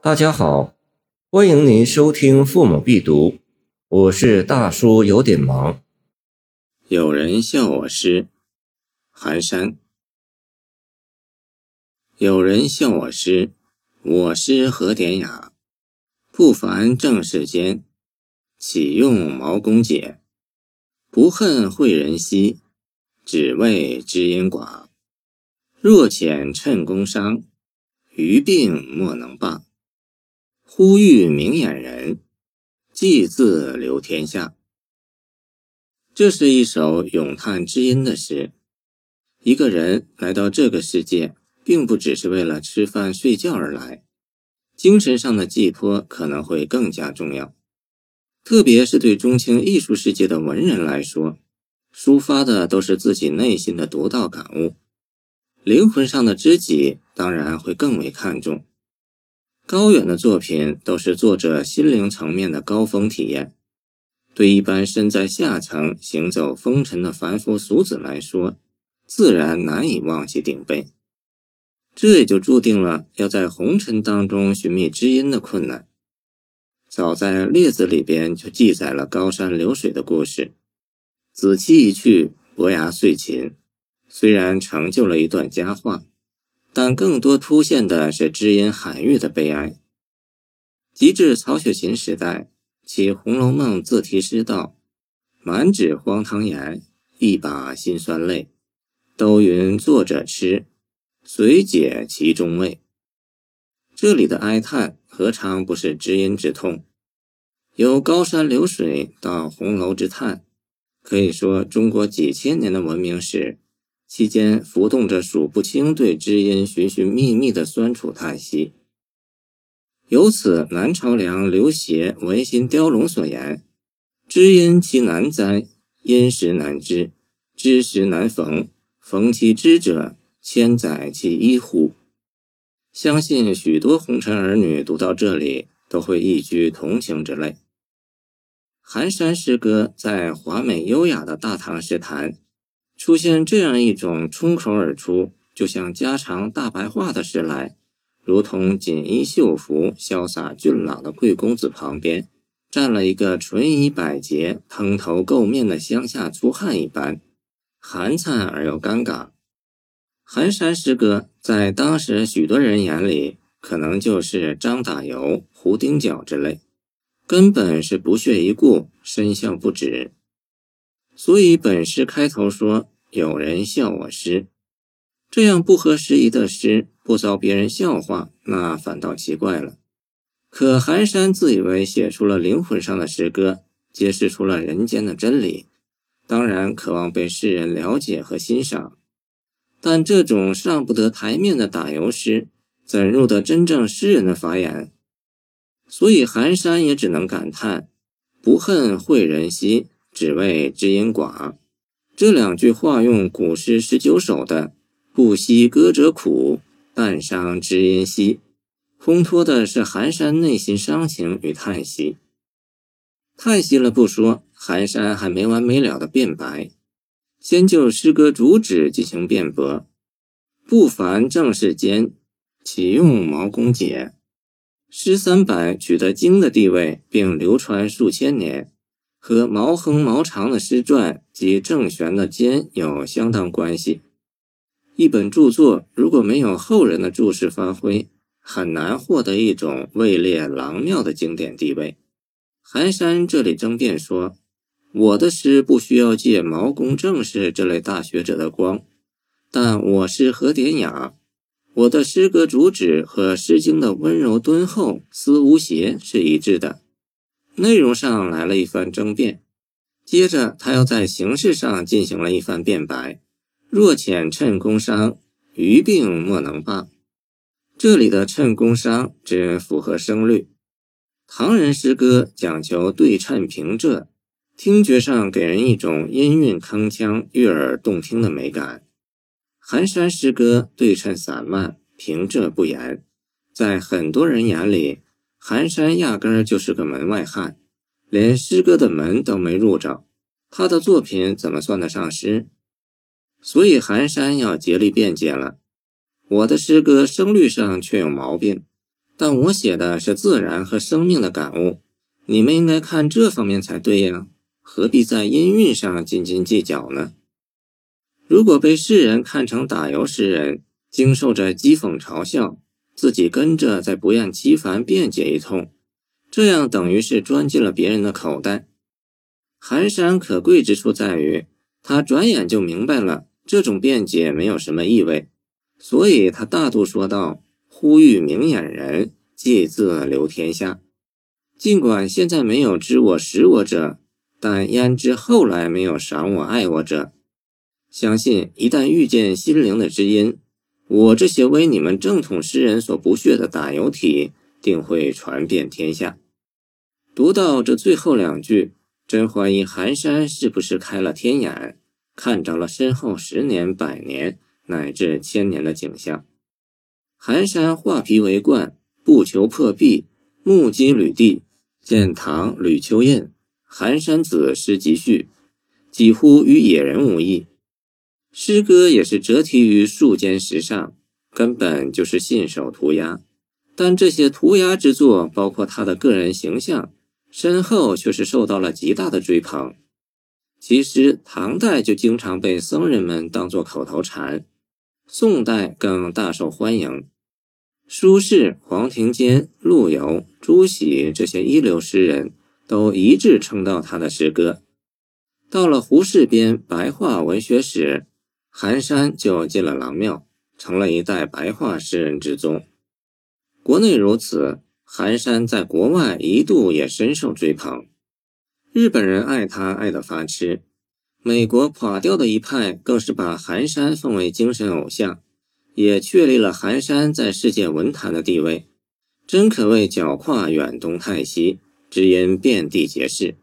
大家好，欢迎您收听《父母必读》，我是大叔，有点忙。有人笑我诗，寒山。有人笑我诗，我诗何典雅，不凡正世间，岂用毛公解？不恨会人稀，只为知音寡。若遣趁宫伤，余病莫能罢。呼吁明眼人，祭字留天下。这是一首咏叹知音的诗。一个人来到这个世界，并不只是为了吃饭睡觉而来，精神上的寄托可能会更加重要。特别是对中青艺术世界的文人来说，抒发的都是自己内心的独到感悟，灵魂上的知己当然会更为看重。高远的作品都是作者心灵层面的高峰体验，对一般身在下层、行走风尘的凡夫俗子来说，自然难以望其顶背。这也就注定了要在红尘当中寻觅知音的困难。早在《列子》里边就记载了高山流水的故事，子期一去，伯牙遂琴，虽然成就了一段佳话。但更多凸现的是知音韩愈的悲哀。及至曹雪芹时代，其《红楼梦》自题诗道：“满纸荒唐言，一把辛酸泪。都云作者痴，随解其中味。”这里的哀叹何尝不是知音之痛？由高山流水到红楼之叹，可以说中国几千年的文明史。期间浮动着数不清对知音寻寻觅觅的酸楚叹息。由此，南朝梁刘勰《文心雕龙》所言：“知音其难哉，因时难知，知时难逢。逢其知者，千载其一乎？”相信许多红尘儿女读到这里，都会一掬同情之泪。寒山诗歌在华美优雅的大唐诗坛。出现这样一种冲口而出，就像家常大白话的诗来，如同锦衣绣服、潇洒俊朗的贵公子旁边站了一个纯衣百结、蓬头垢面的乡下粗汉一般，寒颤而又尴尬。寒山诗歌在当时许多人眼里，可能就是张打油、胡丁角之类，根本是不屑一顾，深笑不止。所以本诗开头说有人笑我诗，这样不合时宜的诗不遭别人笑话，那反倒奇怪了。可寒山自以为写出了灵魂上的诗歌，揭示出了人间的真理，当然渴望被世人了解和欣赏。但这种上不得台面的打油诗，怎入得真正诗人的法眼？所以寒山也只能感叹：不恨会人稀。只为知音寡，这两句话用古诗十九首的“不惜歌者苦，但伤知音稀”，烘托的是寒山内心伤情与叹息。叹息了不说，寒山还没完没了的辩白，先就诗歌主旨进行辩驳：“不凡正世间，岂用毛公解？”诗三百取得经的地位，并流传数千年。和毛亨、毛长的诗传及郑玄的笺有相当关系。一本著作如果没有后人的注释发挥，很难获得一种位列郎庙的经典地位。寒山这里争辩说：“我的诗不需要借毛公、郑氏这类大学者的光，但我诗何典雅？我的诗歌主旨和《诗经》的温柔敦厚、思无邪是一致的。”内容上来了一番争辩，接着他又在形式上进行了一番辩白。若遣趁宫商，余病莫能罢。这里的趁宫商只符合声律。唐人诗歌讲求对称平仄，听觉上给人一种音韵铿锵、悦耳动听的美感。寒山诗歌对称散漫，平仄不严，在很多人眼里。寒山压根儿就是个门外汉，连诗歌的门都没入着，他的作品怎么算得上诗？所以寒山要竭力辩解了。我的诗歌声律上却有毛病，但我写的是自然和生命的感悟，你们应该看这方面才对呀，何必在音韵上斤斤计较呢？如果被世人看成打油诗人，经受着讥讽嘲笑，自己跟着再不厌其烦辩解一通，这样等于是钻进了别人的口袋。寒山可贵之处在于，他转眼就明白了这种辩解没有什么意味，所以他大度说道：“呼吁明眼人，借字留天下。尽管现在没有知我识我者，但焉知后来没有赏我爱我者？”相信一旦遇见心灵的知音，我这些为你们正统诗人所不屑的打油体，定会传遍天下。读到这最后两句，真怀疑寒山是不是开了天眼，看着了身后十年、百年乃至千年的景象。寒山画皮为冠，不求破壁，目击履地，见唐吕秋印，寒山子诗集序，几乎与野人无异。诗歌也是折题于树间石上，根本就是信手涂鸦。但这些涂鸦之作，包括他的个人形象，身后却是受到了极大的追捧。其实唐代就经常被僧人们当作口头禅，宋代更大受欢迎。苏轼、黄庭坚、陆游、朱熹这些一流诗人都一致称道他的诗歌。到了胡适编白话文学史。寒山就进了郎庙，成了一代白话诗人之宗。国内如此，寒山在国外一度也深受追捧。日本人爱他爱得发痴，美国垮掉的一派更是把寒山奉为精神偶像，也确立了寒山在世界文坛的地位。真可谓脚跨远东泰西，知音遍地皆是。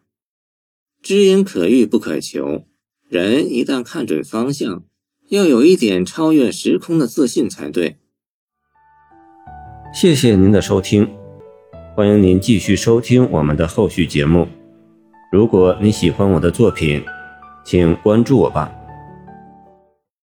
知音可遇不可求，人一旦看准方向。要有一点超越时空的自信才对。谢谢您的收听，欢迎您继续收听我们的后续节目。如果你喜欢我的作品，请关注我吧。